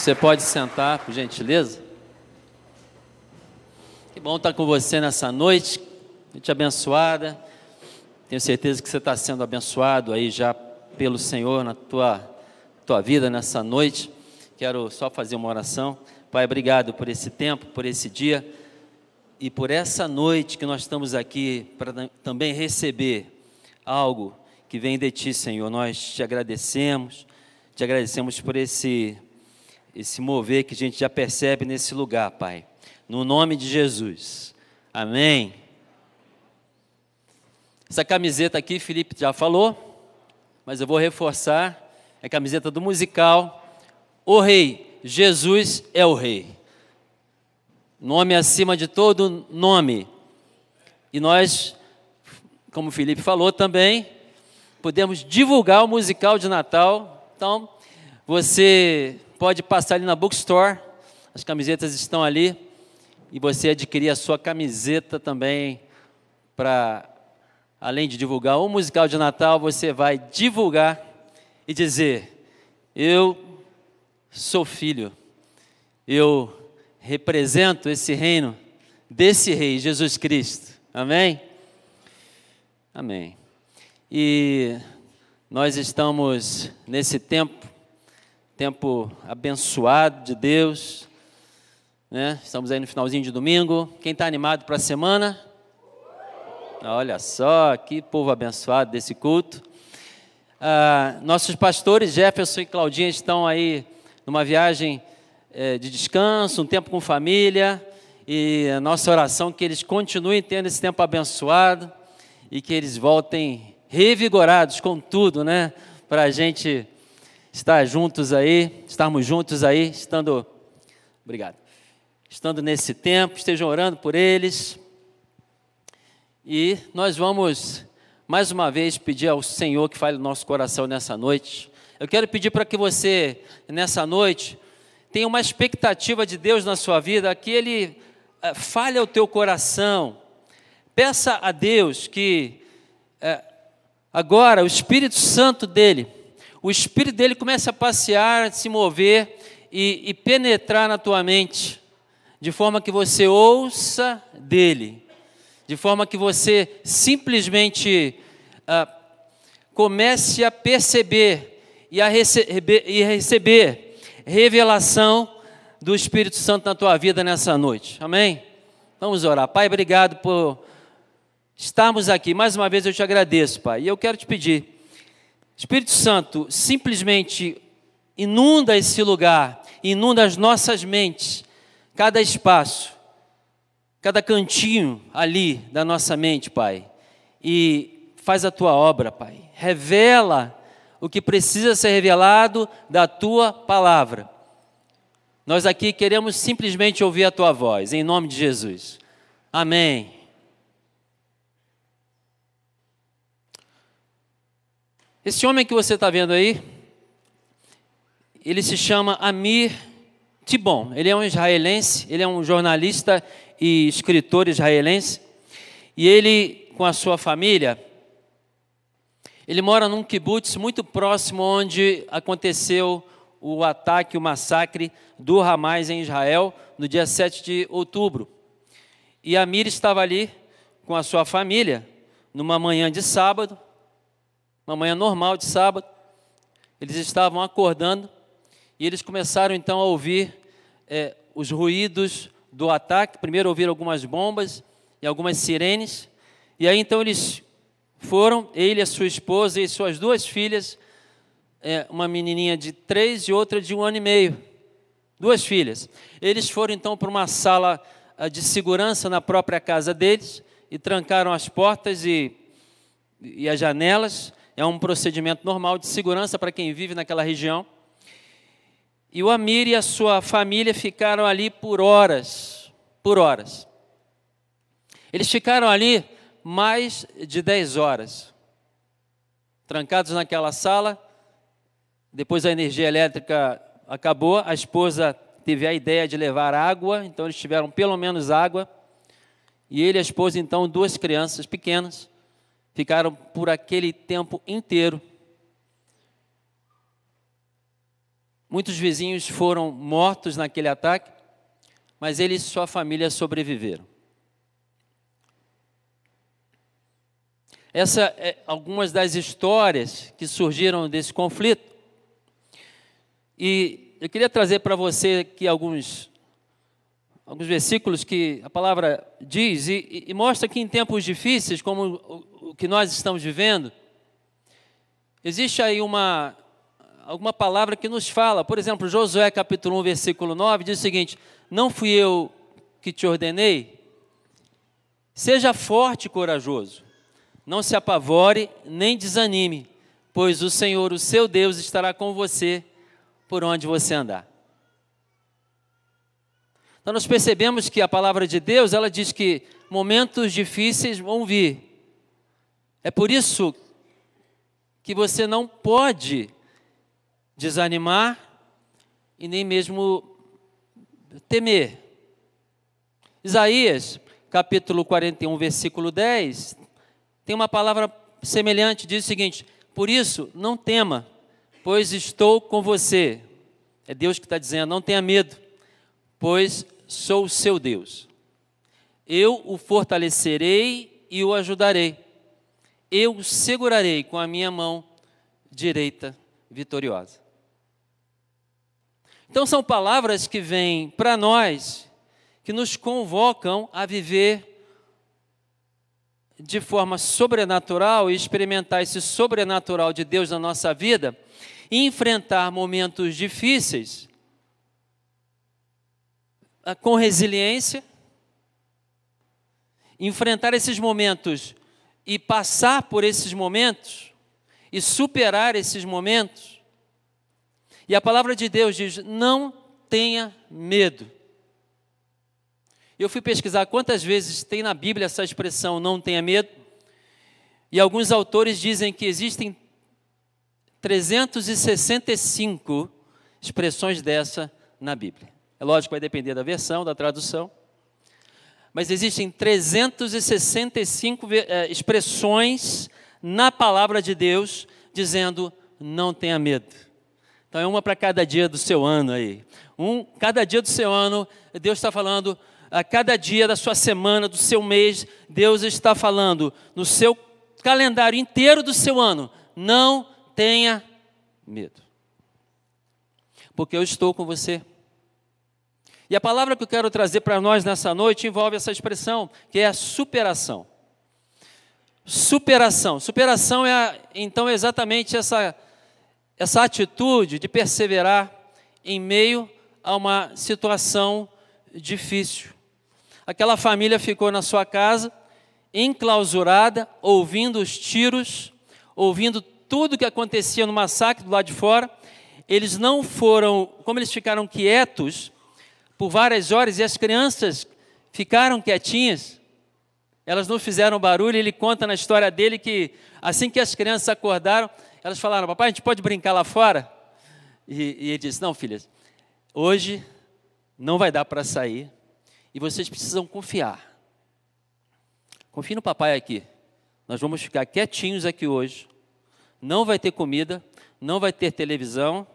Você pode sentar, por gentileza? Que bom estar com você nessa noite, noite abençoada. Tenho certeza que você está sendo abençoado aí já pelo Senhor na tua, tua vida nessa noite. Quero só fazer uma oração. Pai, obrigado por esse tempo, por esse dia e por essa noite que nós estamos aqui para também receber algo que vem de Ti, Senhor. Nós te agradecemos, te agradecemos por esse esse mover que a gente já percebe nesse lugar, Pai. No nome de Jesus. Amém. Essa camiseta aqui, Felipe já falou, mas eu vou reforçar. É a camiseta do musical. O Rei, Jesus é o Rei. Nome acima de todo nome. E nós, como o Felipe falou também, podemos divulgar o musical de Natal. Então, você pode passar ali na bookstore, as camisetas estão ali, e você adquirir a sua camiseta também para, além de divulgar o musical de Natal, você vai divulgar e dizer: Eu sou filho, eu represento esse reino desse rei, Jesus Cristo. Amém? Amém. E nós estamos nesse tempo tempo abençoado de Deus. Né? Estamos aí no finalzinho de domingo. Quem está animado para a semana? Olha só, que povo abençoado desse culto. Ah, nossos pastores Jefferson e Claudinha estão aí numa viagem eh, de descanso, um tempo com família. E a nossa oração é que eles continuem tendo esse tempo abençoado e que eles voltem revigorados com tudo, né? Para a gente estar juntos aí, estarmos juntos aí, estando. Obrigado. Estando nesse tempo, estejam orando por eles. E nós vamos mais uma vez pedir ao Senhor que fale no nosso coração nessa noite. Eu quero pedir para que você, nessa noite, tenha uma expectativa de Deus na sua vida, que Ele eh, fale ao teu coração. Peça a Deus que eh, agora o Espírito Santo dele o espírito dele começa a passear, se mover e, e penetrar na tua mente, de forma que você ouça dele, de forma que você simplesmente ah, comece a perceber e a e receber revelação do Espírito Santo na tua vida nessa noite. Amém? Vamos orar. Pai, obrigado por estarmos aqui. Mais uma vez eu te agradeço, Pai. E eu quero te pedir Espírito Santo simplesmente inunda esse lugar, inunda as nossas mentes, cada espaço, cada cantinho ali da nossa mente, Pai. E faz a tua obra, Pai. Revela o que precisa ser revelado da tua palavra. Nós aqui queremos simplesmente ouvir a tua voz, em nome de Jesus. Amém. Esse homem que você está vendo aí, ele se chama Amir Tibon. Ele é um israelense, ele é um jornalista e escritor israelense. E ele, com a sua família, ele mora num kibbutz muito próximo onde aconteceu o ataque, o massacre do Hamas em Israel no dia 7 de outubro. E Amir estava ali com a sua família numa manhã de sábado uma manhã normal de sábado, eles estavam acordando e eles começaram então a ouvir é, os ruídos do ataque. Primeiro ouviram algumas bombas e algumas sirenes, e aí então eles foram, ele, a sua esposa e suas duas filhas, é, uma menininha de três e outra de um ano e meio, duas filhas. Eles foram então para uma sala ah, de segurança na própria casa deles e trancaram as portas e, e as janelas é um procedimento normal de segurança para quem vive naquela região. E o Amir e a sua família ficaram ali por horas, por horas. Eles ficaram ali mais de 10 horas, trancados naquela sala. Depois a energia elétrica acabou, a esposa teve a ideia de levar água, então eles tiveram pelo menos água. E ele e a esposa, então, duas crianças pequenas ficaram por aquele tempo inteiro Muitos vizinhos foram mortos naquele ataque, mas ele e sua família sobreviveram. Essas é algumas das histórias que surgiram desse conflito. E eu queria trazer para você aqui alguns, alguns versículos que a palavra diz e, e mostra que em tempos difíceis, como o, o que nós estamos vivendo, existe aí uma, alguma palavra que nos fala. Por exemplo, Josué capítulo 1, versículo 9 diz o seguinte: Não fui eu que te ordenei? Seja forte e corajoso não se apavore nem desanime, pois o Senhor, o seu Deus, estará com você por onde você andar. Então nós percebemos que a palavra de Deus, ela diz que momentos difíceis vão vir. É por isso que você não pode desanimar e nem mesmo temer. Isaías, capítulo 41, versículo 10, tem uma palavra semelhante, diz o seguinte: Por isso, não tema, pois estou com você. É Deus que está dizendo: não tenha medo, pois sou seu Deus. Eu o fortalecerei e o ajudarei. Eu o segurarei com a minha mão direita vitoriosa. Então, são palavras que vêm para nós, que nos convocam a viver de forma sobrenatural e experimentar esse sobrenatural de Deus na nossa vida e enfrentar momentos difíceis com resiliência, enfrentar esses momentos e passar por esses momentos e superar esses momentos. E a palavra de Deus diz: não tenha medo. Eu fui pesquisar quantas vezes tem na Bíblia essa expressão não tenha medo. E alguns autores dizem que existem 365 expressões dessa na Bíblia. É lógico, vai depender da versão, da tradução. Mas existem 365 eh, expressões na palavra de Deus dizendo não tenha medo. Então é uma para cada dia do seu ano aí. Um, cada dia do seu ano, Deus está falando, a cada dia da sua semana, do seu mês, Deus está falando no seu calendário inteiro do seu ano. Não tenha medo. Porque eu estou com você. E a palavra que eu quero trazer para nós nessa noite envolve essa expressão, que é a superação. Superação. Superação é então exatamente essa essa atitude de perseverar em meio a uma situação difícil. Aquela família ficou na sua casa, enclausurada, ouvindo os tiros, ouvindo tudo que acontecia no massacre do lado de fora. Eles não foram, como eles ficaram quietos por várias horas e as crianças ficaram quietinhas, elas não fizeram barulho. Ele conta na história dele que assim que as crianças acordaram, elas falaram: Papai, a gente pode brincar lá fora? E, e ele disse: Não, filhas, hoje não vai dar para sair, e vocês precisam confiar. Confie no papai aqui. Nós vamos ficar quietinhos aqui hoje. Não vai ter comida, não vai ter televisão.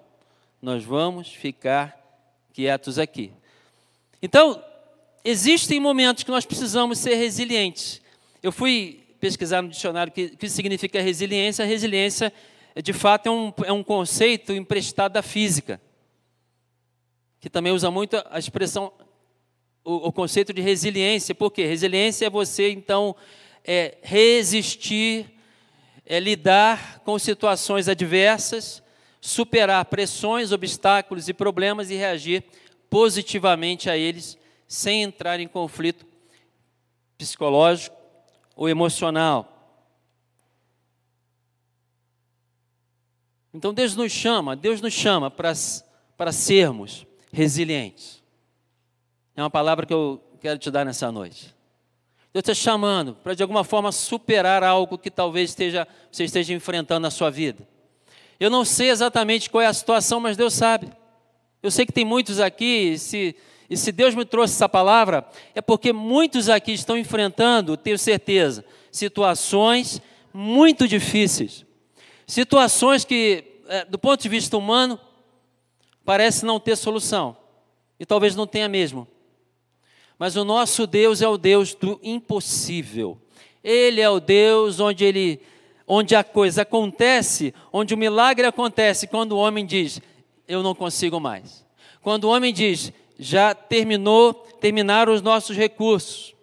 Nós vamos ficar quietos aqui. Então, existem momentos que nós precisamos ser resilientes. Eu fui pesquisar no dicionário o que, que significa resiliência. Resiliência, de fato, é um, é um conceito emprestado da física, que também usa muito a expressão o, o conceito de resiliência, porque resiliência é você, então, é, resistir, é lidar com situações adversas, superar pressões, obstáculos e problemas e reagir positivamente a eles, sem entrar em conflito psicológico ou emocional. Então Deus nos chama, Deus nos chama para, sermos resilientes. É uma palavra que eu quero te dar nessa noite. Deus está chamando para de alguma forma superar algo que talvez esteja, você esteja enfrentando na sua vida. Eu não sei exatamente qual é a situação, mas Deus sabe. Eu sei que tem muitos aqui, e se, e se Deus me trouxe essa palavra, é porque muitos aqui estão enfrentando, tenho certeza, situações muito difíceis. Situações que, é, do ponto de vista humano, parece não ter solução, e talvez não tenha mesmo. Mas o nosso Deus é o Deus do impossível. Ele é o Deus onde ele onde a coisa acontece, onde o milagre acontece quando o homem diz: "Eu não consigo mais". Quando o homem diz: "Já terminou, terminaram os nossos recursos".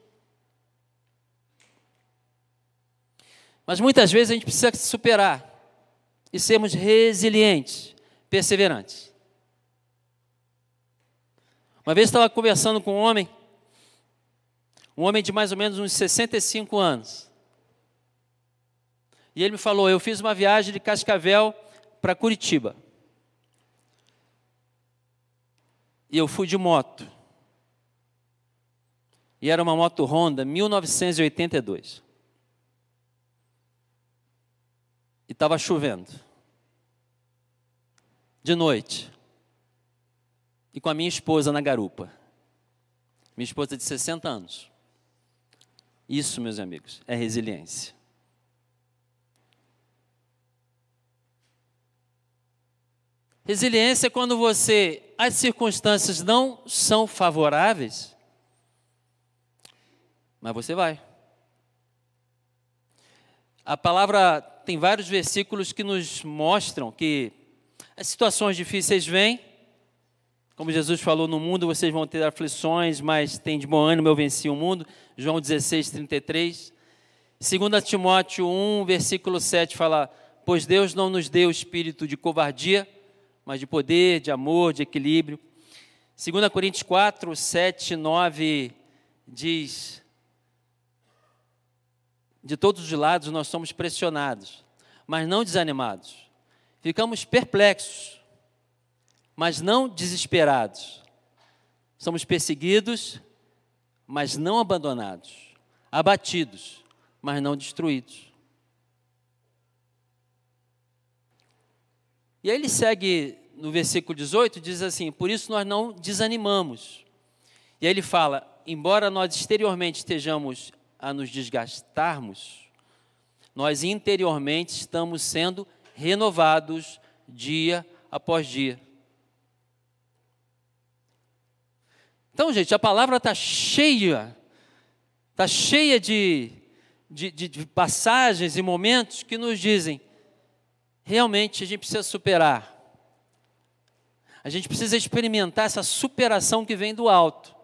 Mas muitas vezes a gente precisa superar e sermos resilientes, perseverantes. Uma vez estava conversando com um homem, um homem de mais ou menos uns 65 anos. E ele me falou: Eu fiz uma viagem de Cascavel para Curitiba. E eu fui de moto. E era uma moto Honda 1982. E estava chovendo. De noite. E com a minha esposa na garupa. Minha esposa de 60 anos. Isso, meus amigos, é resiliência. Resiliência é quando você, as circunstâncias não são favoráveis, mas você vai. A palavra tem vários versículos que nos mostram que as situações difíceis vêm, como Jesus falou, no mundo vocês vão ter aflições, mas tem de bom ânimo, eu venci o mundo. João 16, 33. 2 Timóteo 1, versículo 7 fala: Pois Deus não nos deu espírito de covardia, mas de poder, de amor, de equilíbrio. 2 Coríntios 4, 7, 9 diz: De todos os lados nós somos pressionados, mas não desanimados. Ficamos perplexos, mas não desesperados. Somos perseguidos, mas não abandonados. Abatidos, mas não destruídos. E aí ele segue no versículo 18, diz assim: Por isso nós não desanimamos. E aí ele fala: Embora nós exteriormente estejamos a nos desgastarmos, nós interiormente estamos sendo renovados dia após dia. Então, gente, a palavra está cheia, está cheia de, de, de, passagens e momentos que nos dizem: realmente a gente precisa superar. A gente precisa experimentar essa superação que vem do alto,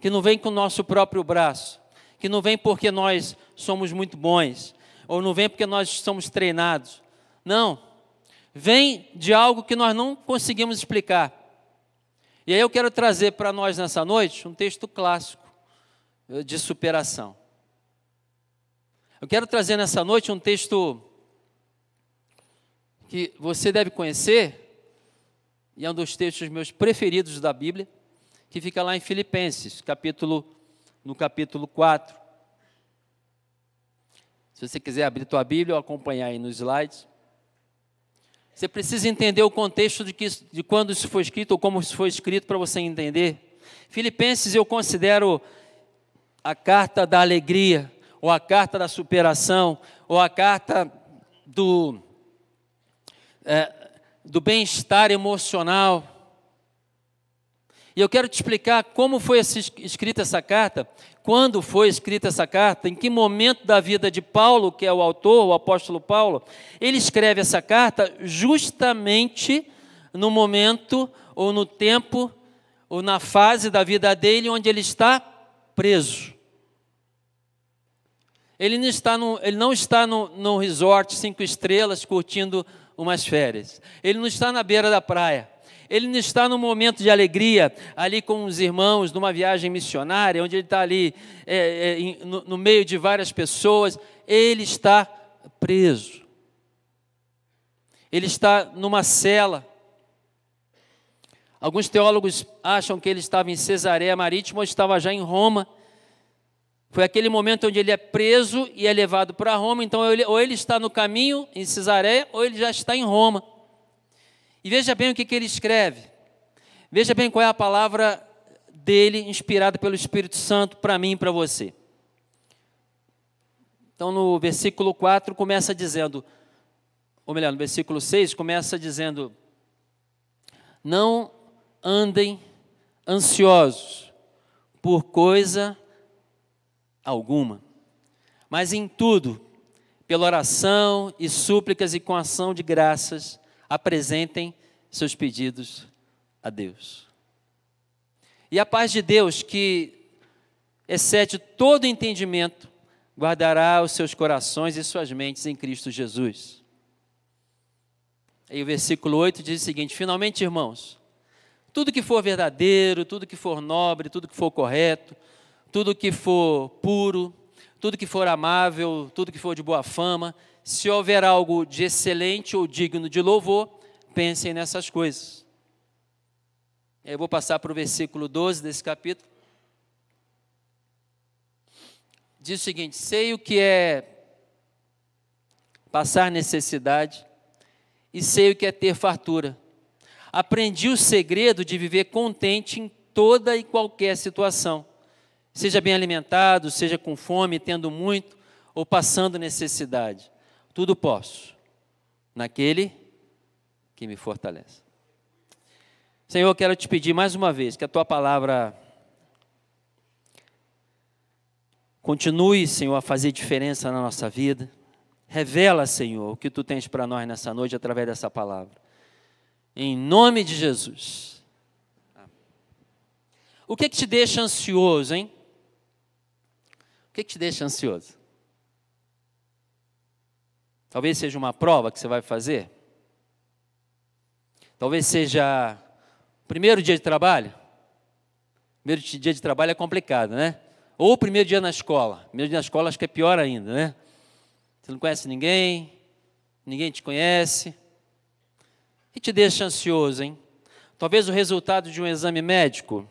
que não vem com o nosso próprio braço, que não vem porque nós somos muito bons, ou não vem porque nós somos treinados. Não. Vem de algo que nós não conseguimos explicar. E aí eu quero trazer para nós nessa noite um texto clássico eh, de superação. Eu quero trazer nessa noite um texto que você deve conhecer, e é um dos textos meus preferidos da Bíblia, que fica lá em Filipenses, capítulo, no capítulo 4. Se você quiser abrir tua Bíblia ou acompanhar aí nos slides. Você precisa entender o contexto de, que, de quando isso foi escrito ou como isso foi escrito para você entender. Filipenses eu considero a carta da alegria, ou a carta da superação, ou a carta do é, do bem-estar emocional. E eu quero te explicar como foi escrita essa carta, quando foi escrita essa carta, em que momento da vida de Paulo, que é o autor, o apóstolo Paulo, ele escreve essa carta justamente no momento ou no tempo ou na fase da vida dele onde ele está preso. Ele não está no, ele não está no, no resort cinco estrelas curtindo umas férias. Ele não está na beira da praia. Ele não está no momento de alegria, ali com os irmãos, numa viagem missionária, onde ele está ali é, é, no, no meio de várias pessoas. Ele está preso. Ele está numa cela. Alguns teólogos acham que ele estava em Cesareia Marítima ou estava já em Roma. Foi aquele momento onde ele é preso e é levado para Roma. Então, ou ele está no caminho em Cesareia, ou ele já está em Roma. E veja bem o que, que ele escreve. Veja bem qual é a palavra dele, inspirada pelo Espírito Santo, para mim e para você. Então, no versículo 4, começa dizendo, ou melhor, no versículo 6, começa dizendo: Não andem ansiosos por coisa alguma, mas em tudo, pela oração e súplicas e com ação de graças, apresentem seus pedidos a Deus. E a paz de Deus, que excede todo entendimento, guardará os seus corações e suas mentes em Cristo Jesus. Aí o versículo 8 diz o seguinte: Finalmente, irmãos, tudo que for verdadeiro, tudo que for nobre, tudo que for correto, tudo que for puro, tudo que for amável, tudo que for de boa fama, se houver algo de excelente ou digno de louvor, pensem nessas coisas. Eu vou passar para o versículo 12 desse capítulo. Diz o seguinte: sei o que é passar necessidade e sei o que é ter fartura. Aprendi o segredo de viver contente em toda e qualquer situação. Seja bem alimentado, seja com fome, tendo muito ou passando necessidade. Tudo posso naquele que me fortalece. Senhor, eu quero te pedir mais uma vez que a tua palavra continue, Senhor, a fazer diferença na nossa vida. Revela, Senhor, o que tu tens para nós nessa noite através dessa palavra. Em nome de Jesus. O que, que te deixa ansioso, hein? O que, te deixa ansioso? Talvez seja uma prova que você vai fazer. Talvez seja o primeiro dia de trabalho. Primeiro dia de trabalho é complicado, né? Ou o primeiro dia na escola. Primeiro dia na escola acho que é pior ainda, né? Você não conhece ninguém, ninguém te conhece. Que te deixa ansioso, hein? Talvez o resultado de um exame médico.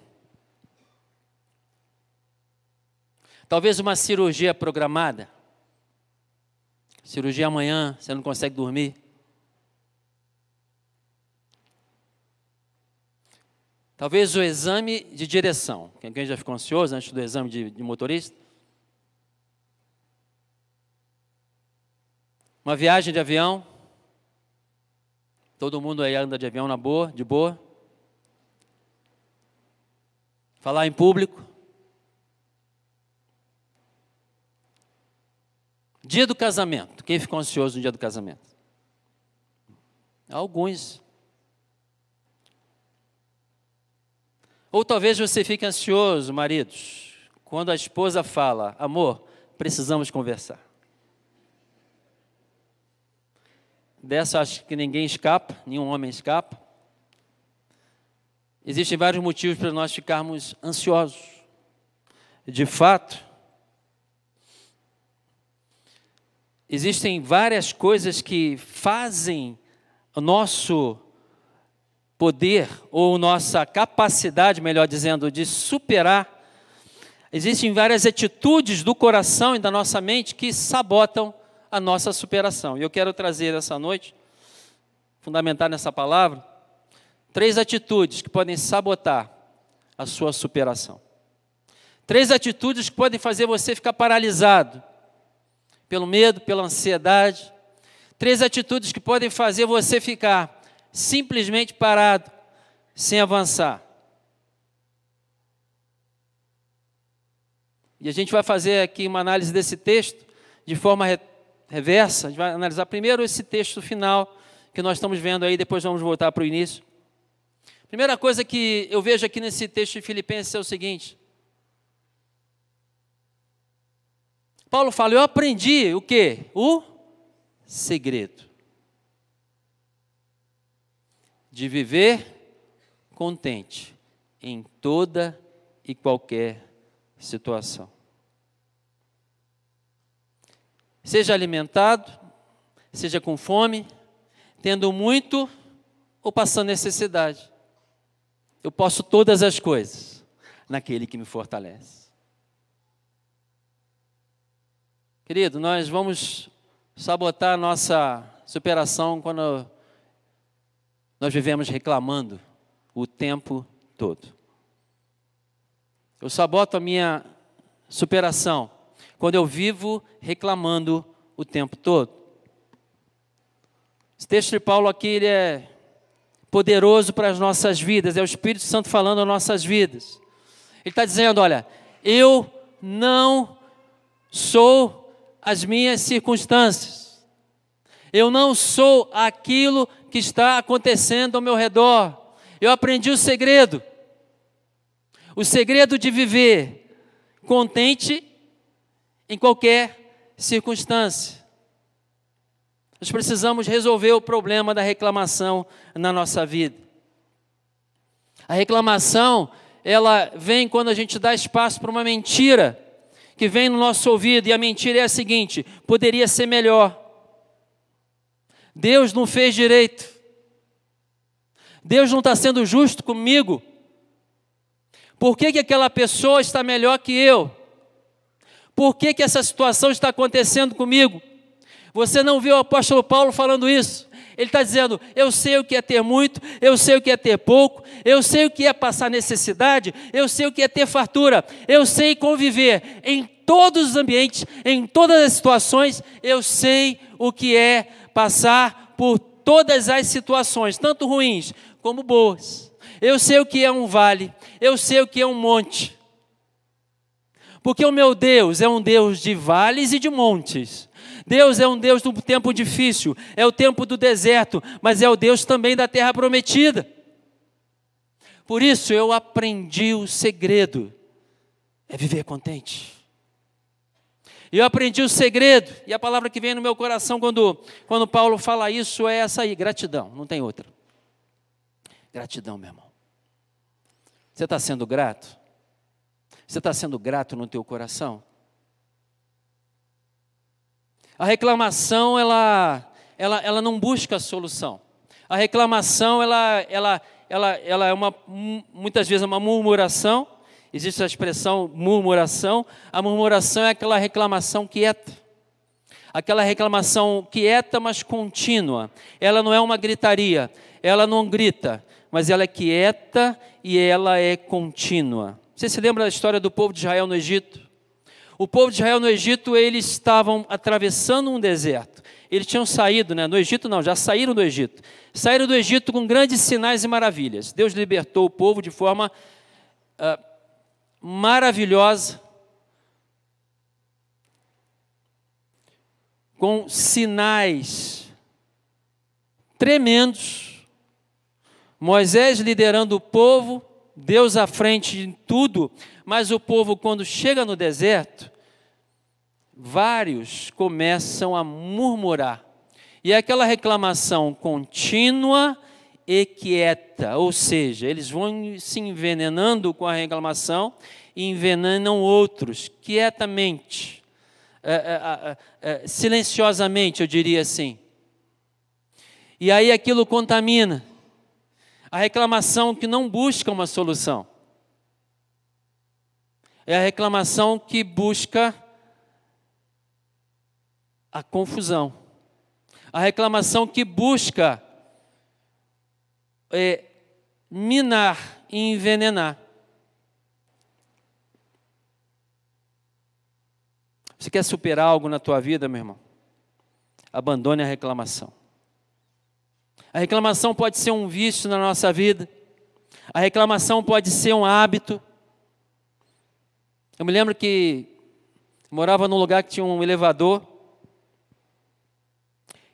Talvez uma cirurgia programada. Cirurgia amanhã, você não consegue dormir. Talvez o exame de direção. Quem já ficou ansioso antes do exame de, de motorista? Uma viagem de avião. Todo mundo aí anda de avião na boa, de boa. Falar em público. Dia do casamento. Quem ficou ansioso no dia do casamento? Alguns. Ou talvez você fique ansioso, maridos, quando a esposa fala: amor, precisamos conversar. Dessa acho que ninguém escapa, nenhum homem escapa. Existem vários motivos para nós ficarmos ansiosos. De fato, existem várias coisas que fazem o nosso poder, ou nossa capacidade, melhor dizendo, de superar. Existem várias atitudes do coração e da nossa mente que sabotam a nossa superação. E eu quero trazer essa noite, fundamentar nessa palavra, três atitudes que podem sabotar a sua superação. Três atitudes que podem fazer você ficar paralisado pelo medo, pela ansiedade. Três atitudes que podem fazer você ficar simplesmente parado, sem avançar. E a gente vai fazer aqui uma análise desse texto de forma re reversa. A gente vai analisar primeiro esse texto final que nós estamos vendo aí, depois vamos voltar para o início. Primeira coisa que eu vejo aqui nesse texto de Filipenses é o seguinte: Paulo fala, eu aprendi o que? O segredo. de viver contente em toda e qualquer situação. Seja alimentado, seja com fome, tendo muito ou passando necessidade. Eu posso todas as coisas naquele que me fortalece. Querido, nós vamos sabotar a nossa superação quando nós vivemos reclamando o tempo todo. Eu saboto a minha superação quando eu vivo reclamando o tempo todo. Esse texto de Paulo aqui ele é poderoso para as nossas vidas, é o Espírito Santo falando às nossas vidas. Ele está dizendo: olha, eu não sou as minhas circunstâncias, eu não sou aquilo que está acontecendo ao meu redor. Eu aprendi o segredo, o segredo de viver contente em qualquer circunstância. Nós precisamos resolver o problema da reclamação na nossa vida. A reclamação, ela vem quando a gente dá espaço para uma mentira que vem no nosso ouvido, e a mentira é a seguinte: poderia ser melhor. Deus não fez direito. Deus não está sendo justo comigo. Por que, que aquela pessoa está melhor que eu? Por que, que essa situação está acontecendo comigo? Você não viu o apóstolo Paulo falando isso? Ele está dizendo: Eu sei o que é ter muito, eu sei o que é ter pouco, eu sei o que é passar necessidade, eu sei o que é ter fartura, eu sei conviver em todos os ambientes, em todas as situações, eu sei o que é passar por todas as situações, tanto ruins como boas. Eu sei o que é um vale, eu sei o que é um monte. Porque o meu Deus é um Deus de vales e de montes. Deus é um Deus do tempo difícil, é o tempo do deserto, mas é o Deus também da terra prometida. Por isso eu aprendi o segredo, é viver contente. Eu aprendi o segredo, e a palavra que vem no meu coração quando, quando Paulo fala isso é essa aí: gratidão, não tem outra. Gratidão, meu irmão. Você está sendo grato? Você está sendo grato no teu coração? A reclamação, ela, ela, ela não busca a solução. A reclamação, ela, ela, ela, ela é uma, muitas vezes uma murmuração. Existe a expressão murmuração. A murmuração é aquela reclamação quieta. Aquela reclamação quieta, mas contínua. Ela não é uma gritaria. Ela não grita, mas ela é quieta e ela é contínua. Você se lembra da história do povo de Israel no Egito? O povo de Israel no Egito, eles estavam atravessando um deserto. Eles tinham saído, né? no Egito não, já saíram do Egito. Saíram do Egito com grandes sinais e maravilhas. Deus libertou o povo de forma uh, maravilhosa, com sinais tremendos. Moisés liderando o povo, Deus à frente em tudo, mas o povo, quando chega no deserto, vários começam a murmurar. E é aquela reclamação contínua e quieta, ou seja, eles vão se envenenando com a reclamação e envenenam outros quietamente, é, é, é, silenciosamente, eu diria assim. E aí aquilo contamina. A reclamação que não busca uma solução é a reclamação que busca a confusão. A reclamação que busca é, minar e envenenar. Você quer superar algo na tua vida, meu irmão? Abandone a reclamação. A reclamação pode ser um vício na nossa vida. A reclamação pode ser um hábito. Eu me lembro que morava num lugar que tinha um elevador.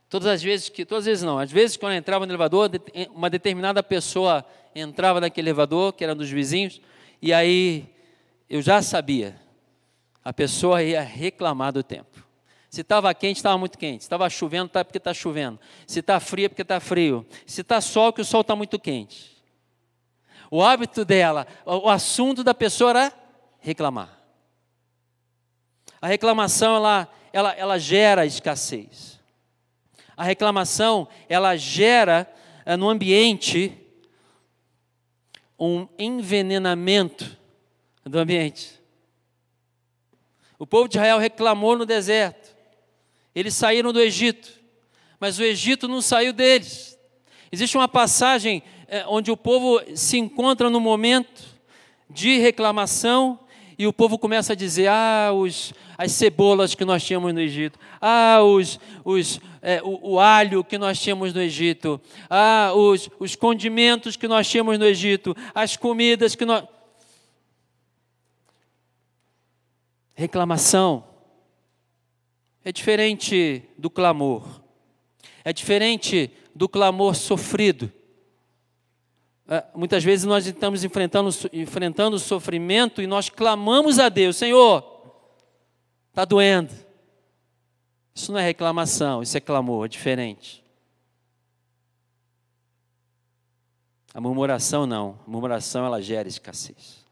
Todas as vezes que, todas as vezes não, às vezes quando eu entrava no elevador, uma determinada pessoa entrava naquele elevador, que era dos vizinhos, e aí eu já sabia, a pessoa ia reclamar do tempo. Se estava quente, estava muito quente. Se estava chovendo, está porque está chovendo. Se está frio, é porque está frio. Se está sol, que o sol está muito quente. O hábito dela, o assunto da pessoa era reclamar. A reclamação ela, ela, ela gera escassez. A reclamação ela gera é, no ambiente um envenenamento do ambiente. O povo de Israel reclamou no deserto. Eles saíram do Egito, mas o Egito não saiu deles. Existe uma passagem é, onde o povo se encontra no momento de reclamação e o povo começa a dizer: ah, os, as cebolas que nós tínhamos no Egito, ah, os, os, é, o, o, alho que nós tínhamos no Egito, ah, os, os condimentos que nós tínhamos no Egito, as comidas que nós. Reclamação é diferente do clamor, é diferente do clamor sofrido. É, muitas vezes nós estamos enfrentando, enfrentando sofrimento e nós clamamos a Deus: Senhor, está doendo. Isso não é reclamação, isso é clamor, é diferente. A murmuração não, a murmuração ela gera escassez.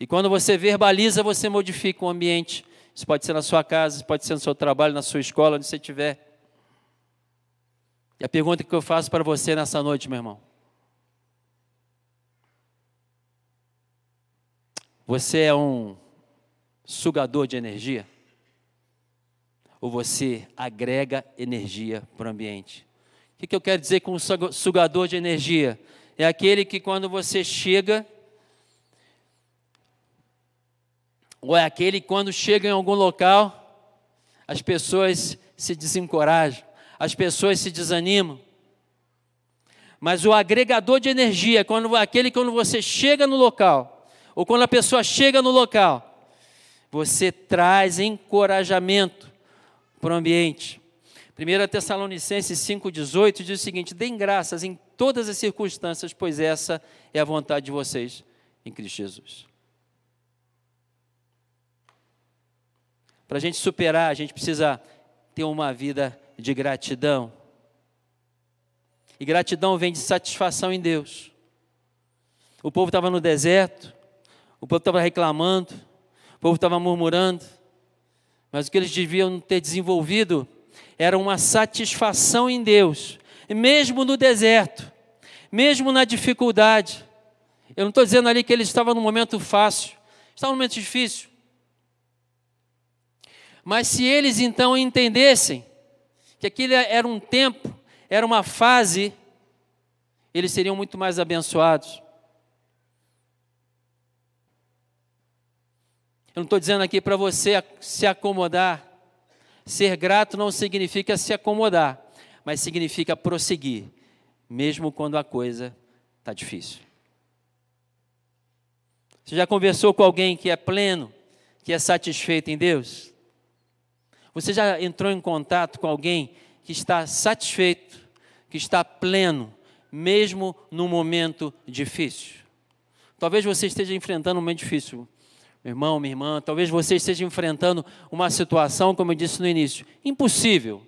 E quando você verbaliza, você modifica o ambiente. Isso pode ser na sua casa, pode ser no seu trabalho, na sua escola, onde você estiver. E a pergunta que eu faço para você nessa noite, meu irmão: Você é um sugador de energia? Ou você agrega energia para o ambiente? O que eu quero dizer com sugador de energia? É aquele que quando você chega, ou é aquele que quando chega em algum local, as pessoas se desencorajam, as pessoas se desanimam. Mas o agregador de energia, quando aquele quando você chega no local, ou quando a pessoa chega no local, você traz encorajamento para o ambiente. 1 Tessalonicenses 5,18 diz o seguinte: deem graças em todas as circunstâncias, pois essa é a vontade de vocês em Cristo Jesus. Para a gente superar, a gente precisa ter uma vida de gratidão. E gratidão vem de satisfação em Deus. O povo estava no deserto, o povo estava reclamando, o povo estava murmurando, mas o que eles deviam ter desenvolvido era uma satisfação em Deus, mesmo no deserto, mesmo na dificuldade. Eu não estou dizendo ali que eles estavam num momento fácil, estavam num momento difícil. Mas se eles então entendessem que aquilo era um tempo, era uma fase, eles seriam muito mais abençoados. Eu não estou dizendo aqui para você se acomodar. Ser grato não significa se acomodar, mas significa prosseguir, mesmo quando a coisa está difícil. Você já conversou com alguém que é pleno, que é satisfeito em Deus? Você já entrou em contato com alguém que está satisfeito, que está pleno, mesmo num momento difícil? Talvez você esteja enfrentando um momento difícil. Meu irmão, minha irmã, talvez você esteja enfrentando uma situação, como eu disse no início, impossível,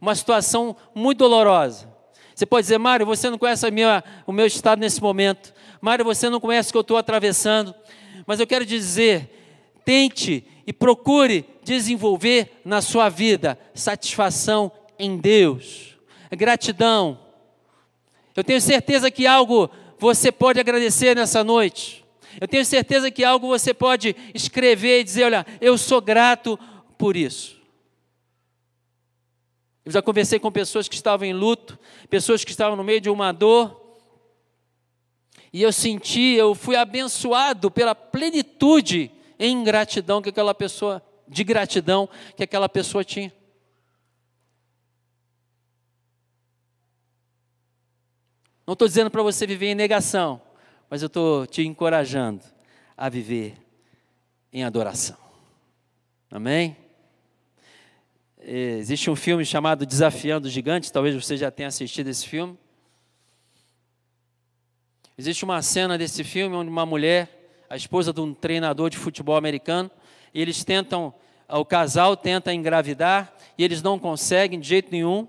uma situação muito dolorosa. Você pode dizer, Mário, você não conhece minha, o meu estado nesse momento. Mário, você não conhece o que eu estou atravessando. Mas eu quero dizer, tente e procure desenvolver na sua vida satisfação em Deus, gratidão. Eu tenho certeza que algo você pode agradecer nessa noite. Eu tenho certeza que algo você pode escrever e dizer: olha, eu sou grato por isso. Eu já conversei com pessoas que estavam em luto, pessoas que estavam no meio de uma dor, e eu senti, eu fui abençoado pela plenitude em gratidão que aquela pessoa, de gratidão que aquela pessoa tinha. Não estou dizendo para você viver em negação mas eu estou te encorajando a viver em adoração. Amém? Existe um filme chamado Desafiando os Gigantes, talvez você já tenha assistido esse filme. Existe uma cena desse filme onde uma mulher, a esposa de um treinador de futebol americano, e eles tentam, o casal tenta engravidar e eles não conseguem de jeito nenhum,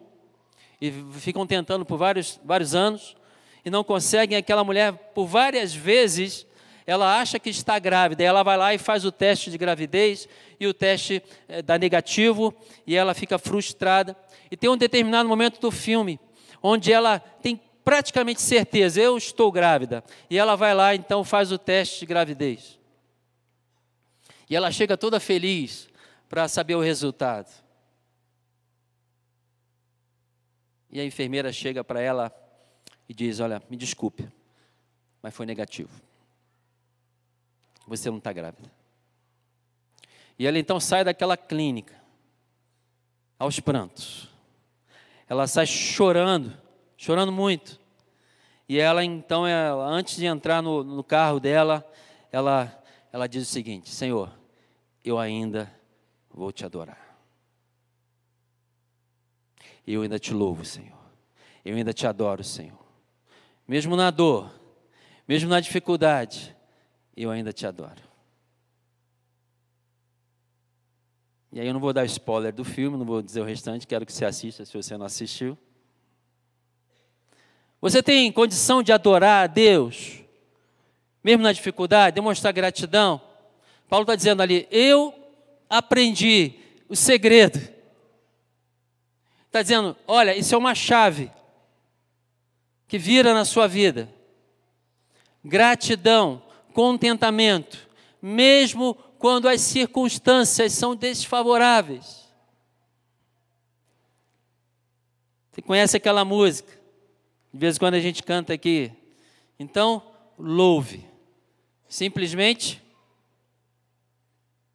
e ficam tentando por vários, vários anos e não conseguem, aquela mulher, por várias vezes, ela acha que está grávida, ela vai lá e faz o teste de gravidez, e o teste é, dá negativo, e ela fica frustrada. E tem um determinado momento do filme, onde ela tem praticamente certeza, eu estou grávida, e ela vai lá, então faz o teste de gravidez. E ela chega toda feliz para saber o resultado. E a enfermeira chega para ela e diz: Olha, me desculpe, mas foi negativo. Você não está grávida. E ela então sai daquela clínica, aos prantos. Ela sai chorando, chorando muito. E ela então, ela, antes de entrar no, no carro dela, ela, ela diz o seguinte: Senhor, eu ainda vou te adorar. Eu ainda te louvo, Senhor. Eu ainda te adoro, Senhor. Mesmo na dor, mesmo na dificuldade, eu ainda te adoro. E aí eu não vou dar spoiler do filme, não vou dizer o restante, quero que você assista se você não assistiu. Você tem condição de adorar a Deus, mesmo na dificuldade, demonstrar gratidão? Paulo está dizendo ali: Eu aprendi o segredo. Está dizendo: olha, isso é uma chave que vira na sua vida. Gratidão, contentamento, mesmo quando as circunstâncias são desfavoráveis. Você conhece aquela música? De vez em quando a gente canta aqui. Então, louve. Simplesmente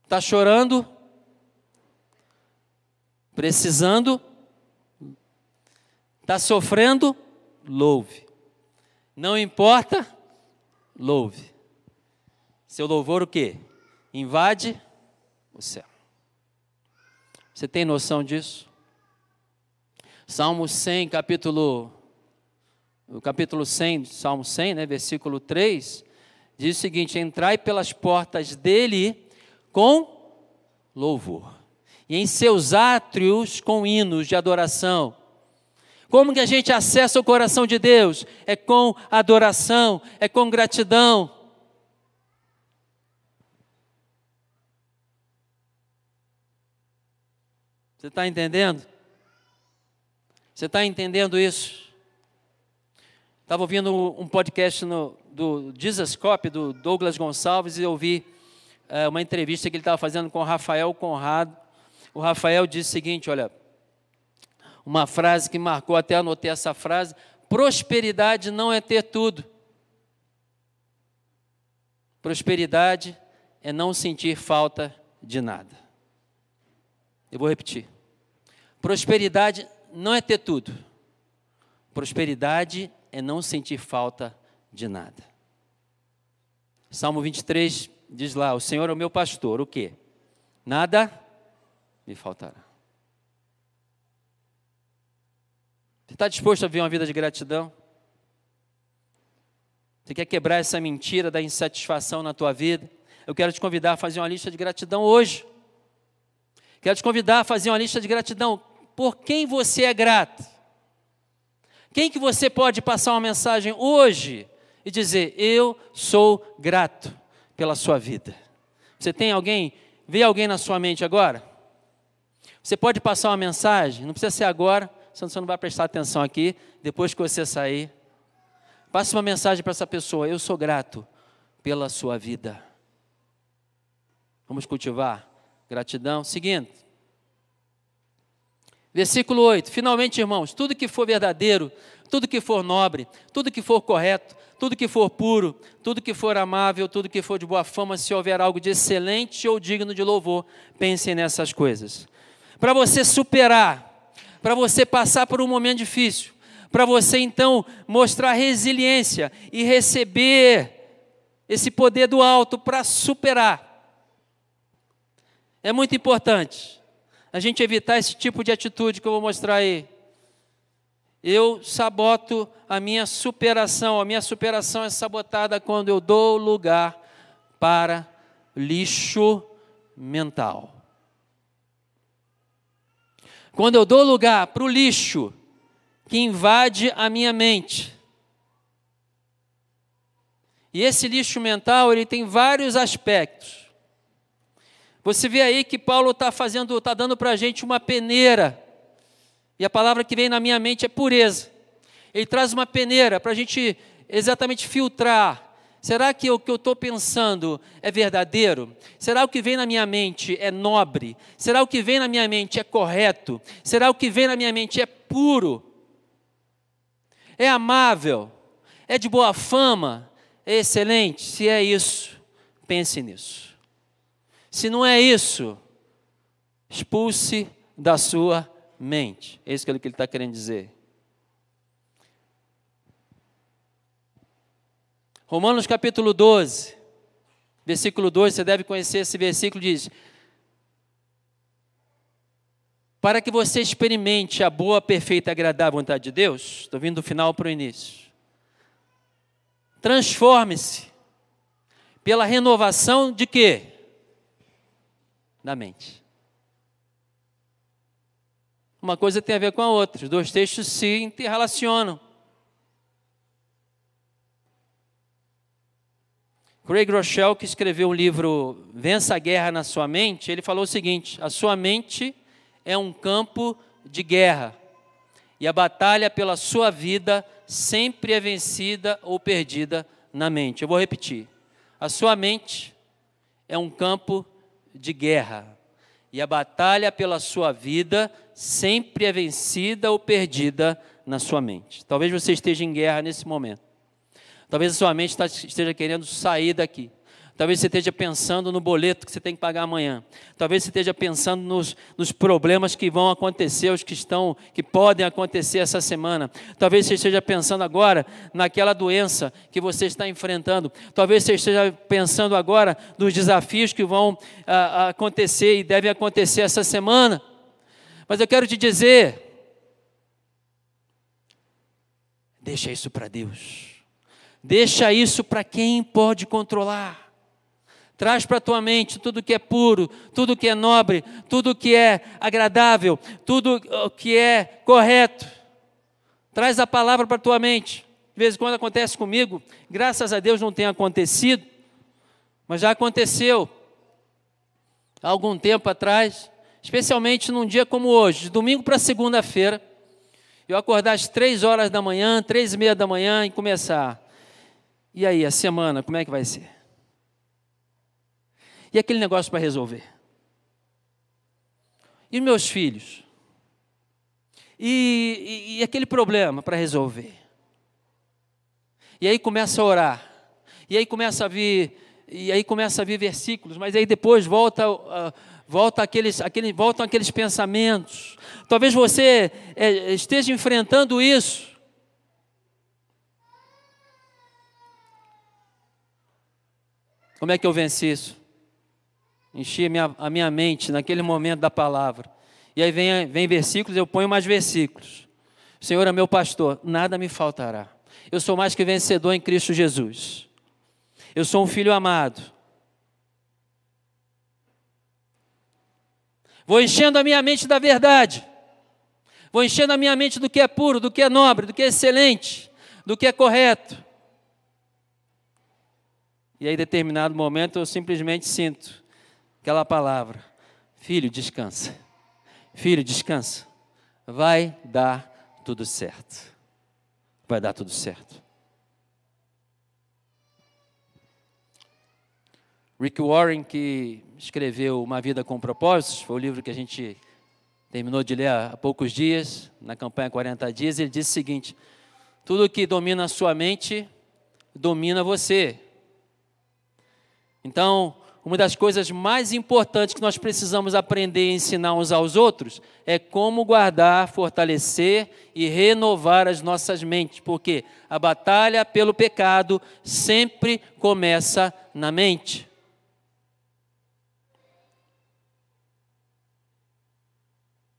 está chorando, precisando, está sofrendo, louve. Não importa, louve. Seu louvor o quê? invade o céu. Você tem noção disso? Salmo 100, capítulo o capítulo 100, Salmo 100, né, versículo 3, diz o seguinte: Entrai pelas portas dele com louvor, e em seus átrios com hinos de adoração. Como que a gente acessa o coração de Deus? É com adoração, é com gratidão. Você está entendendo? Você está entendendo isso? Estava ouvindo um podcast no, do Dizascope, do Douglas Gonçalves, e ouvi é, uma entrevista que ele estava fazendo com o Rafael Conrado. O Rafael disse o seguinte: olha, uma frase que marcou, até anotei essa frase: prosperidade não é ter tudo. Prosperidade é não sentir falta de nada. Eu vou repetir. Prosperidade não é ter tudo. Prosperidade é não sentir falta de nada. Salmo 23 diz lá: O Senhor é o meu pastor, o quê? Nada me faltará. Está disposto a viver uma vida de gratidão? Você quer quebrar essa mentira da insatisfação na tua vida? Eu quero te convidar a fazer uma lista de gratidão hoje. Quero te convidar a fazer uma lista de gratidão por quem você é grato. Quem que você pode passar uma mensagem hoje e dizer: "Eu sou grato pela sua vida"? Você tem alguém? Vê alguém na sua mente agora? Você pode passar uma mensagem, não precisa ser agora, senão você não vai prestar atenção aqui, depois que você sair. Passe uma mensagem para essa pessoa: Eu sou grato pela sua vida. Vamos cultivar gratidão. Seguinte, Versículo 8: Finalmente, irmãos, tudo que for verdadeiro, tudo que for nobre, tudo que for correto, tudo que for puro, tudo que for amável, tudo que for de boa fama, se houver algo de excelente ou digno de louvor, pensem nessas coisas. Para você superar, para você passar por um momento difícil, para você então mostrar resiliência e receber esse poder do alto para superar. É muito importante a gente evitar esse tipo de atitude que eu vou mostrar aí. Eu saboto a minha superação, a minha superação é sabotada quando eu dou lugar para lixo mental. Quando eu dou lugar para o lixo que invade a minha mente. E esse lixo mental, ele tem vários aspectos. Você vê aí que Paulo está fazendo, está dando para a gente uma peneira. E a palavra que vem na minha mente é pureza. Ele traz uma peneira para a gente exatamente filtrar. Será que o que eu estou pensando é verdadeiro? Será o que vem na minha mente é nobre? Será o que vem na minha mente é correto? Será o que vem na minha mente é puro? É amável? É de boa fama? É excelente? Se é isso, pense nisso. Se não é isso, Expulse da sua mente. É isso que ele está querendo dizer. Romanos capítulo 12, versículo 2, você deve conhecer esse versículo, diz: Para que você experimente a boa, perfeita e agradável vontade de Deus, estou vindo do final para o início. Transforme-se pela renovação de quê? Da mente. Uma coisa tem a ver com a outra, os dois textos se interrelacionam. Craig Rochelle, que escreveu o livro Vença a Guerra na Sua Mente, ele falou o seguinte: a sua mente é um campo de guerra, e a batalha pela sua vida sempre é vencida ou perdida na mente. Eu vou repetir. A sua mente é um campo de guerra e a batalha pela sua vida sempre é vencida ou perdida na sua mente. Talvez você esteja em guerra nesse momento. Talvez a sua mente tá, esteja querendo sair daqui. Talvez você esteja pensando no boleto que você tem que pagar amanhã. Talvez você esteja pensando nos, nos, problemas que vão acontecer, os que estão, que podem acontecer essa semana. Talvez você esteja pensando agora naquela doença que você está enfrentando. Talvez você esteja pensando agora nos desafios que vão a, a acontecer e devem acontecer essa semana. Mas eu quero te dizer, deixa isso para Deus. Deixa isso para quem pode controlar. Traz para a tua mente tudo que é puro, tudo que é nobre, tudo que é agradável, tudo que é correto. Traz a palavra para a tua mente. De vez em quando acontece comigo, graças a Deus não tem acontecido, mas já aconteceu há algum tempo atrás, especialmente num dia como hoje, de domingo para segunda-feira, eu acordar às três horas da manhã, três e meia da manhã e começar. E aí, a semana, como é que vai ser? E aquele negócio para resolver? E meus filhos? E, e, e aquele problema para resolver? E aí começa a orar. E aí começa a vir, e aí começa a vir versículos, mas aí depois volta, uh, volta aqueles, aquele, voltam aqueles pensamentos. Talvez você é, esteja enfrentando isso. Como é que eu venci isso? enchi a minha, a minha mente naquele momento da palavra. E aí vem, vem versículos, eu ponho mais versículos. O Senhor é meu pastor, nada me faltará. Eu sou mais que vencedor em Cristo Jesus. Eu sou um filho amado. Vou enchendo a minha mente da verdade. Vou enchendo a minha mente do que é puro, do que é nobre, do que é excelente, do que é correto. E aí, em determinado momento, eu simplesmente sinto aquela palavra: Filho, descansa. Filho, descansa. Vai dar tudo certo. Vai dar tudo certo. Rick Warren, que escreveu Uma Vida com Propósitos, foi o livro que a gente terminou de ler há poucos dias, na campanha 40 Dias, ele disse o seguinte: tudo que domina a sua mente, domina você. Então, uma das coisas mais importantes que nós precisamos aprender e ensinar uns aos outros é como guardar, fortalecer e renovar as nossas mentes, porque a batalha pelo pecado sempre começa na mente.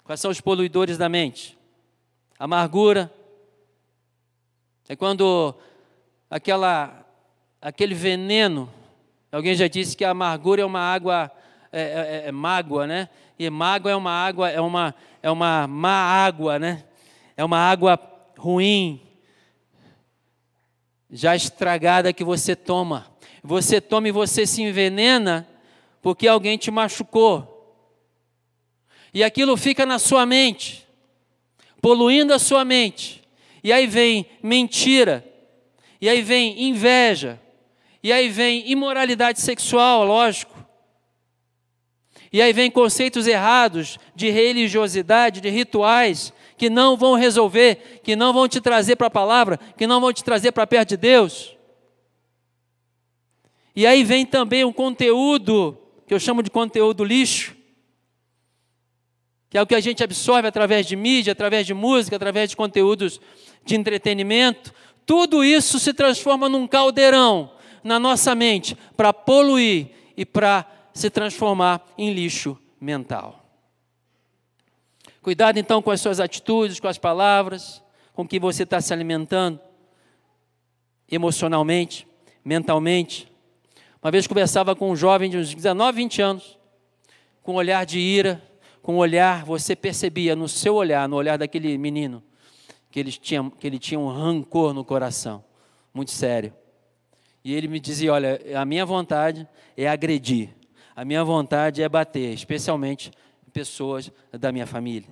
Quais são os poluidores da mente? Amargura. É quando aquela, aquele veneno Alguém já disse que a amargura é uma água, é, é, é, é mágoa, né? E mágoa é uma água, é uma, é uma má água, né? É uma água ruim, já estragada que você toma. Você toma e você se envenena porque alguém te machucou. E aquilo fica na sua mente, poluindo a sua mente. E aí vem mentira, e aí vem inveja, e aí vem imoralidade sexual, lógico. E aí vem conceitos errados de religiosidade, de rituais, que não vão resolver, que não vão te trazer para a palavra, que não vão te trazer para perto de Deus. E aí vem também um conteúdo, que eu chamo de conteúdo lixo, que é o que a gente absorve através de mídia, através de música, através de conteúdos de entretenimento, tudo isso se transforma num caldeirão na nossa mente para poluir e para se transformar em lixo mental. Cuidado então com as suas atitudes, com as palavras, com que você está se alimentando emocionalmente, mentalmente. Uma vez conversava com um jovem de uns 19, 20 anos, com um olhar de ira, com um olhar, você percebia no seu olhar, no olhar daquele menino, que ele tinha, que ele tinha um rancor no coração, muito sério. E ele me dizia: Olha, a minha vontade é agredir, a minha vontade é bater, especialmente pessoas da minha família.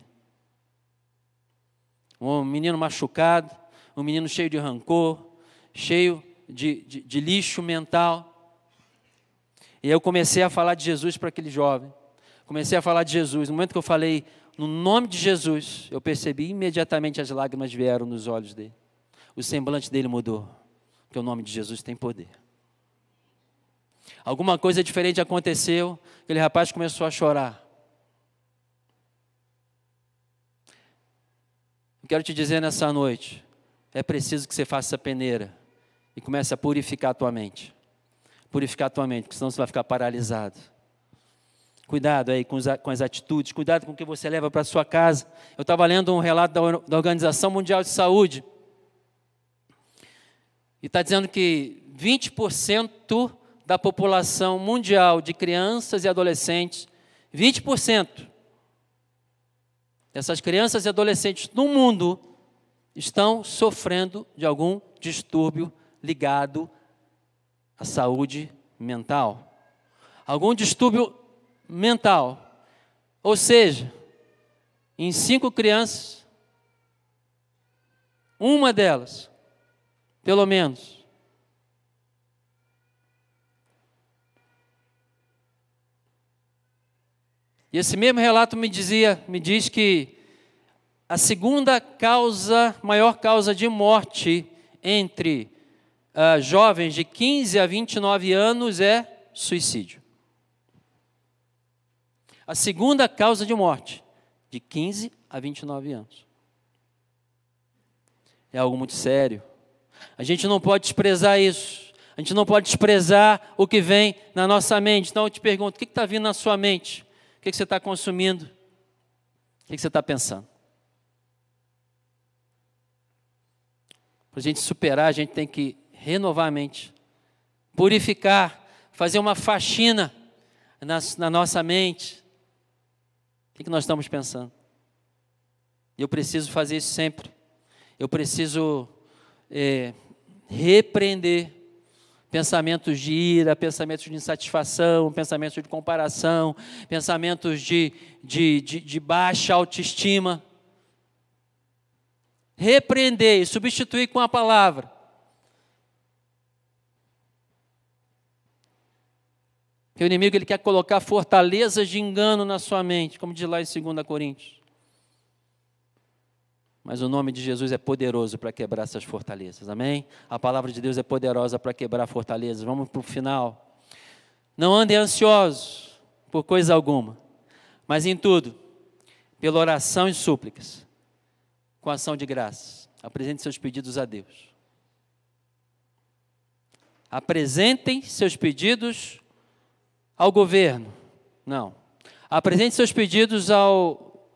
Um menino machucado, um menino cheio de rancor, cheio de, de, de lixo mental. E eu comecei a falar de Jesus para aquele jovem. Comecei a falar de Jesus. No momento que eu falei no nome de Jesus, eu percebi imediatamente as lágrimas vieram nos olhos dele. O semblante dele mudou, porque o nome de Jesus tem poder. Alguma coisa diferente aconteceu, aquele rapaz começou a chorar. Quero te dizer nessa noite, é preciso que você faça essa peneira e comece a purificar a tua mente. Purificar a tua mente, porque senão você vai ficar paralisado. Cuidado aí com, as atitudes, cuidado com o que você leva para a sua casa. Eu estava lendo um relato da Organização Mundial de Saúde. E está dizendo que 20% da população mundial de crianças e adolescentes, 20% dessas crianças e adolescentes no mundo estão sofrendo de algum distúrbio ligado à saúde mental. Algum distúrbio mental. Ou seja, em cinco crianças, uma delas, pelo menos, E esse mesmo relato me dizia, me diz que a segunda causa, maior causa de morte entre uh, jovens de 15 a 29 anos é suicídio. A segunda causa de morte, de 15 a 29 anos. É algo muito sério. A gente não pode desprezar isso. A gente não pode desprezar o que vem na nossa mente. Então eu te pergunto: o que está vindo na sua mente? O que você está consumindo? O que você está pensando? Para a gente superar, a gente tem que renovar a mente, purificar, fazer uma faxina na, na nossa mente. O que nós estamos pensando? Eu preciso fazer isso sempre. Eu preciso é, repreender pensamentos de ira, pensamentos de insatisfação, pensamentos de comparação, pensamentos de, de, de, de baixa autoestima repreender e substituir com a palavra. o inimigo ele quer colocar fortalezas de engano na sua mente, como diz lá em 2 Coríntios. Mas o nome de Jesus é poderoso para quebrar essas fortalezas, amém? A palavra de Deus é poderosa para quebrar fortalezas. Vamos para o final. Não andem ansiosos por coisa alguma, mas em tudo, pela oração e súplicas com ação de graças. Apresente seus pedidos a Deus. Apresentem seus pedidos ao governo. Não. Apresente seus pedidos ao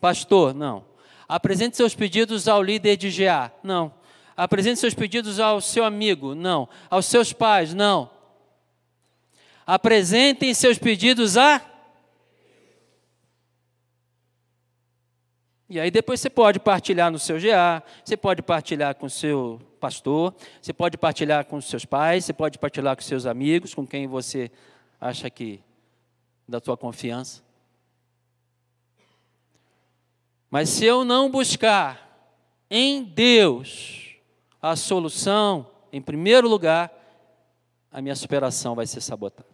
pastor. Não. Apresente seus pedidos ao líder de GA. Não. Apresente seus pedidos ao seu amigo. Não. Aos seus pais. Não. Apresentem seus pedidos a E aí depois você pode partilhar no seu GA, você pode partilhar com o seu pastor, você pode partilhar com os seus pais, você pode partilhar com seus amigos, com quem você acha que da sua confiança. Mas se eu não buscar em Deus a solução, em primeiro lugar, a minha superação vai ser sabotada.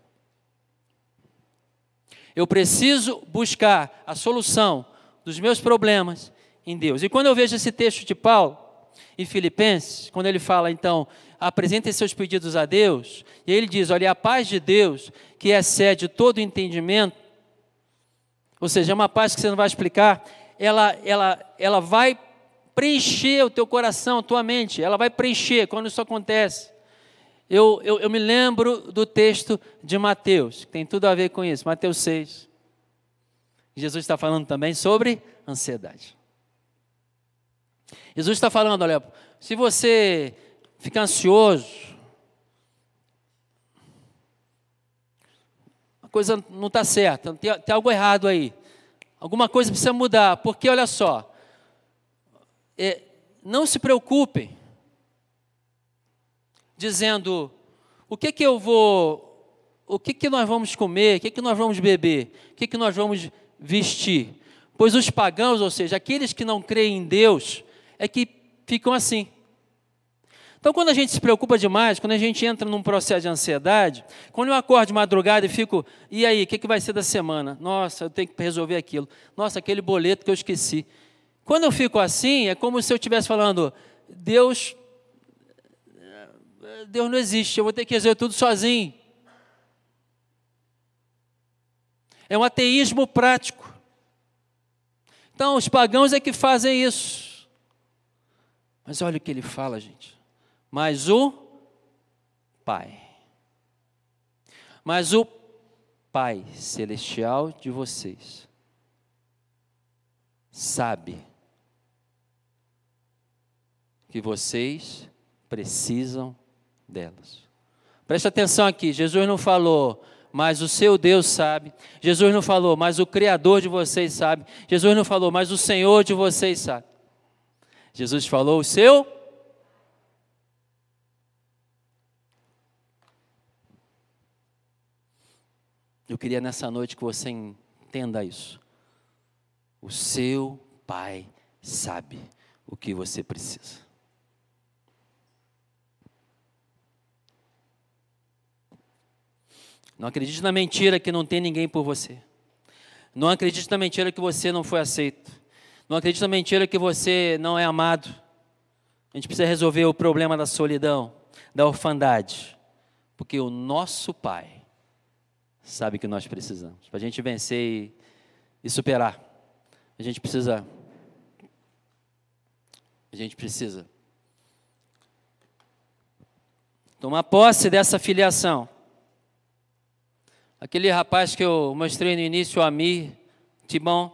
Eu preciso buscar a solução dos meus problemas em Deus. E quando eu vejo esse texto de Paulo, em Filipenses, quando ele fala, então, apresentem seus pedidos a Deus, e ele diz: olha, a paz de Deus, que excede todo entendimento, ou seja, é uma paz que você não vai explicar, ela, ela, ela vai preencher o teu coração, a tua mente, ela vai preencher quando isso acontece. Eu, eu, eu me lembro do texto de Mateus, que tem tudo a ver com isso, Mateus 6. Jesus está falando também sobre ansiedade. Jesus está falando, olha, se você fica ansioso, a coisa não está certa, tem, tem algo errado aí. Alguma coisa precisa mudar, porque olha só, é, não se preocupem, dizendo o que que eu vou, o que que nós vamos comer, o que que nós vamos beber, o que que nós vamos vestir. Pois os pagãos, ou seja, aqueles que não creem em Deus, é que ficam assim. Então, quando a gente se preocupa demais, quando a gente entra num processo de ansiedade, quando eu acordo de madrugada e fico, e aí, o que, que vai ser da semana? Nossa, eu tenho que resolver aquilo. Nossa, aquele boleto que eu esqueci. Quando eu fico assim, é como se eu estivesse falando, Deus, Deus não existe, eu vou ter que resolver tudo sozinho. É um ateísmo prático. Então, os pagãos é que fazem isso. Mas olha o que ele fala, gente mas o Pai. Mas o Pai celestial de vocês sabe que vocês precisam delas. Preste atenção aqui, Jesus não falou, mas o seu Deus sabe. Jesus não falou, mas o Criador de vocês sabe. Jesus não falou, mas o Senhor de vocês sabe. Jesus falou, o seu Eu queria nessa noite que você entenda isso. O seu pai sabe o que você precisa. Não acredite na mentira que não tem ninguém por você. Não acredite na mentira que você não foi aceito. Não acredite na mentira que você não é amado. A gente precisa resolver o problema da solidão, da orfandade. Porque o nosso Pai sabe que nós precisamos. Para a gente vencer e, e superar, a gente precisa. A gente precisa tomar posse dessa filiação. Aquele rapaz que eu mostrei no início, o Amir Tibão,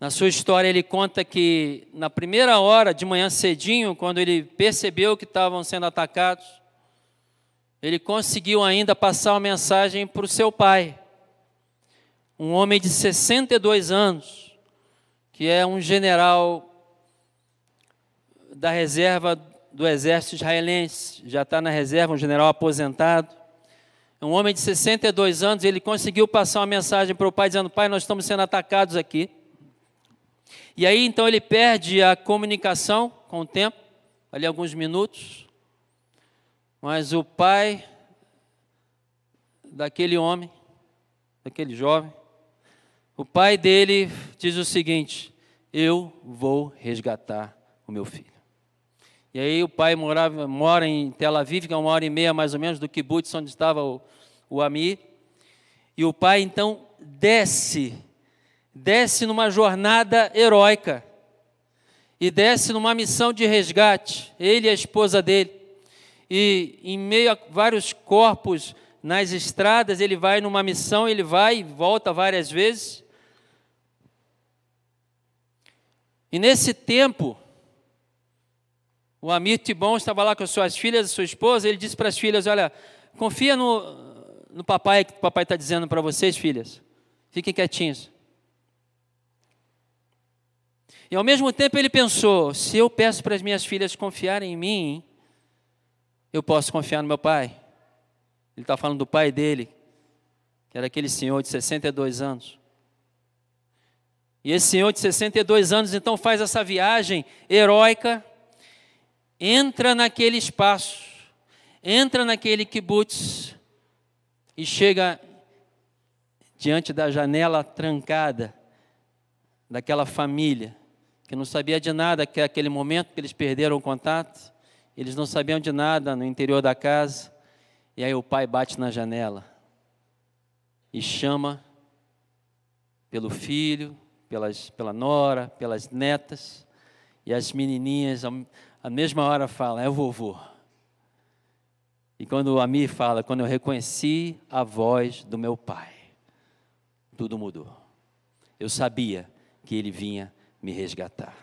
na sua história ele conta que na primeira hora, de manhã cedinho, quando ele percebeu que estavam sendo atacados, ele conseguiu ainda passar uma mensagem para o seu pai, um homem de 62 anos, que é um general da reserva do exército israelense, já está na reserva, um general aposentado. Um homem de 62 anos, ele conseguiu passar uma mensagem para o pai, dizendo: Pai, nós estamos sendo atacados aqui. E aí então ele perde a comunicação com o tempo, ali alguns minutos. Mas o pai daquele homem, daquele jovem, o pai dele diz o seguinte: Eu vou resgatar o meu filho. E aí o pai morava, mora em Tel Aviv, que é uma hora e meia mais ou menos do kibbutz onde estava o, o Amir. E o pai então desce, desce numa jornada heróica. E desce numa missão de resgate, ele e a esposa dele e em meio a vários corpos nas estradas, ele vai numa missão, ele vai e volta várias vezes. E nesse tempo, o Amir Tibon estava lá com as suas filhas e sua esposa, ele disse para as filhas: Olha, confia no, no papai, que o papai está dizendo para vocês, filhas, fiquem quietinhos. E ao mesmo tempo ele pensou: se eu peço para as minhas filhas confiarem em mim, eu posso confiar no meu pai. Ele está falando do pai dele, que era aquele senhor de 62 anos. E esse senhor de 62 anos então faz essa viagem heróica, entra naquele espaço, entra naquele kibutz e chega diante da janela trancada daquela família que não sabia de nada que é aquele momento que eles perderam o contato. Eles não sabiam de nada no interior da casa. E aí o pai bate na janela. e chama pelo filho, pelas, pela nora, pelas netas, e as menininhas, a mesma hora, falam: É o vovô. E quando a Mi fala, quando eu reconheci a voz do meu pai, tudo mudou. Eu sabia que ele vinha me resgatar.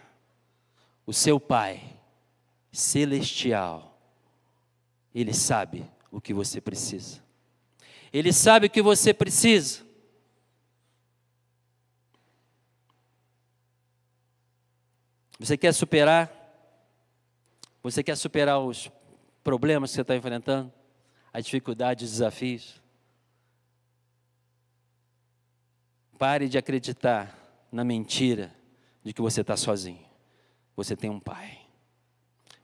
O seu pai celestial, ele sabe o que você precisa. Ele sabe o que você precisa. Você quer superar? Você quer superar os problemas que você está enfrentando? As dificuldades, os desafios? Pare de acreditar na mentira de que você está sozinho. Você tem um pai.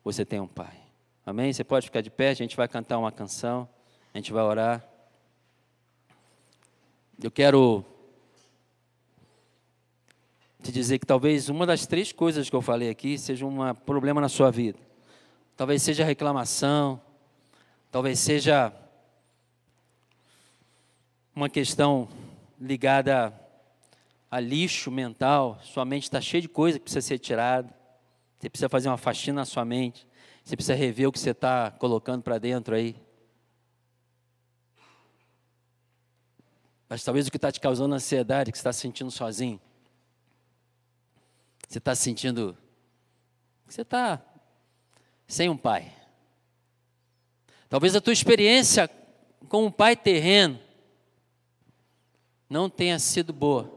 Você tem um pai. Amém? Você pode ficar de pé, a gente vai cantar uma canção, a gente vai orar. Eu quero te dizer que talvez uma das três coisas que eu falei aqui seja um problema na sua vida. Talvez seja reclamação, talvez seja uma questão ligada a lixo mental. Sua mente está cheia de coisa que precisa ser tirada. Você precisa fazer uma faxina na sua mente. Você precisa rever o que você está colocando para dentro aí. Mas talvez o que está te causando ansiedade, que você está se sentindo sozinho. Você está se sentindo. Você está sem um pai. Talvez a tua experiência com um pai terreno não tenha sido boa.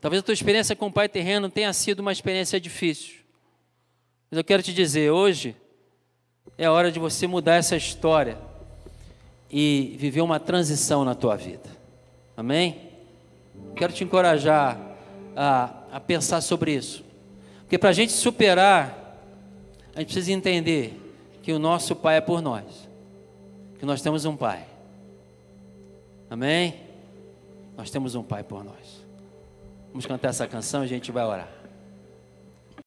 Talvez a tua experiência com o pai terreno tenha sido uma experiência difícil. Mas eu quero te dizer, hoje é hora de você mudar essa história e viver uma transição na tua vida. Amém? Quero te encorajar a, a pensar sobre isso. Porque para a gente superar, a gente precisa entender que o nosso Pai é por nós. Que nós temos um Pai. Amém? Nós temos um Pai por nós. Vamos cantar essa canção e a gente vai orar.